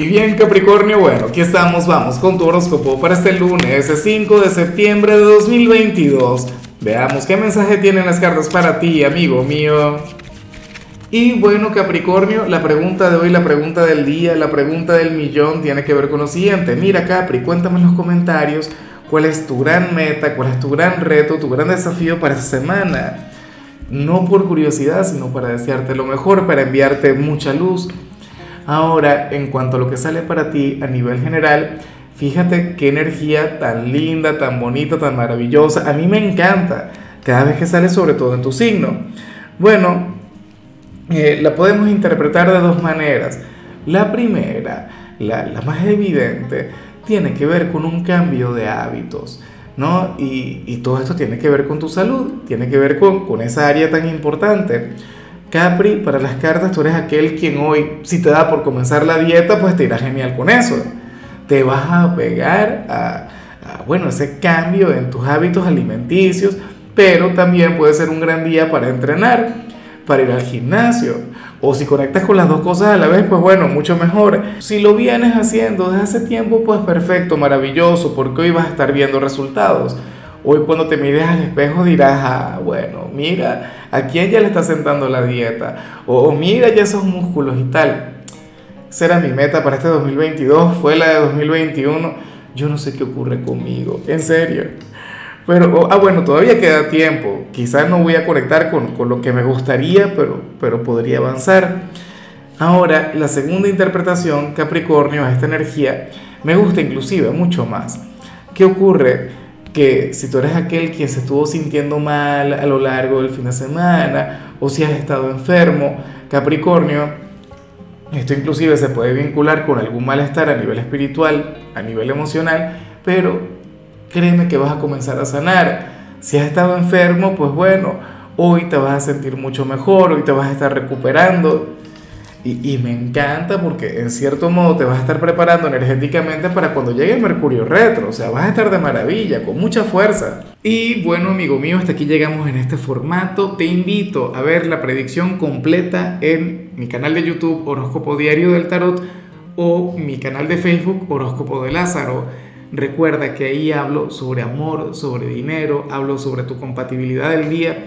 Y bien Capricornio, bueno, aquí estamos, vamos con tu horóscopo para este lunes 5 de septiembre de 2022. Veamos qué mensaje tienen las cartas para ti, amigo mío. Y bueno Capricornio, la pregunta de hoy, la pregunta del día, la pregunta del millón tiene que ver con lo siguiente. Mira Capri, cuéntame en los comentarios cuál es tu gran meta, cuál es tu gran reto, tu gran desafío para esta semana. No por curiosidad, sino para desearte lo mejor, para enviarte mucha luz Ahora, en cuanto a lo que sale para ti a nivel general, fíjate qué energía tan linda, tan bonita, tan maravillosa. A mí me encanta cada vez que sale, sobre todo en tu signo. Bueno, eh, la podemos interpretar de dos maneras. La primera, la, más evidente, tiene que ver con un cambio de hábitos. ¿no? Y, todo esto tiene que ver con tu salud, tiene que ver con esa área tan importante. Capri, para las cartas tú eres aquel quien hoy, si te da por comenzar la dieta, pues te irá genial con eso. Te vas a pegar a, bueno, ese cambio en tus hábitos alimenticios, pero también puede ser un gran día para entrenar, para ir al gimnasio. O si conectas con las dos cosas a la vez, pues bueno, mucho mejor. Si lo vienes haciendo desde hace tiempo, pues perfecto, maravilloso, porque hoy vas a estar viendo resultados. Hoy cuando te mires al espejo dirás, ah, bueno, mira, a quién ya le está sentando la dieta, o, mira ya esos músculos y tal. Esa era mi meta para este 2022, fue la de 2021. Yo no sé qué ocurre conmigo, en serio. Pero, ah, bueno, todavía queda tiempo. Quizás no voy a conectar con, con lo que me gustaría, pero, pero podría avanzar. Ahora, la segunda interpretación, Capricornio, a esta energía, me gusta inclusive mucho más. ¿Qué ocurre? Que si tú eres aquel quien se estuvo sintiendo mal a lo largo del fin de semana o si has estado enfermo, Capricornio, esto inclusive se puede vincular con algún malestar a nivel espiritual, a nivel emocional, pero créeme que vas a comenzar a sanar. Si has estado enfermo, pues bueno, hoy te vas a sentir mucho mejor, hoy te vas a estar recuperando y, me encanta porque en cierto modo te vas a estar preparando energéticamente para cuando llegue el Mercurio retro, o sea, vas a estar de maravilla, con mucha fuerza. Y bueno, amigo mío, hasta aquí llegamos en este formato. Te invito a ver la predicción completa en mi canal de YouTube Horóscopo Diario del Tarot o mi canal de Facebook Horóscopo de Lázaro. Recuerda que ahí hablo sobre amor, sobre dinero, hablo sobre tu compatibilidad del día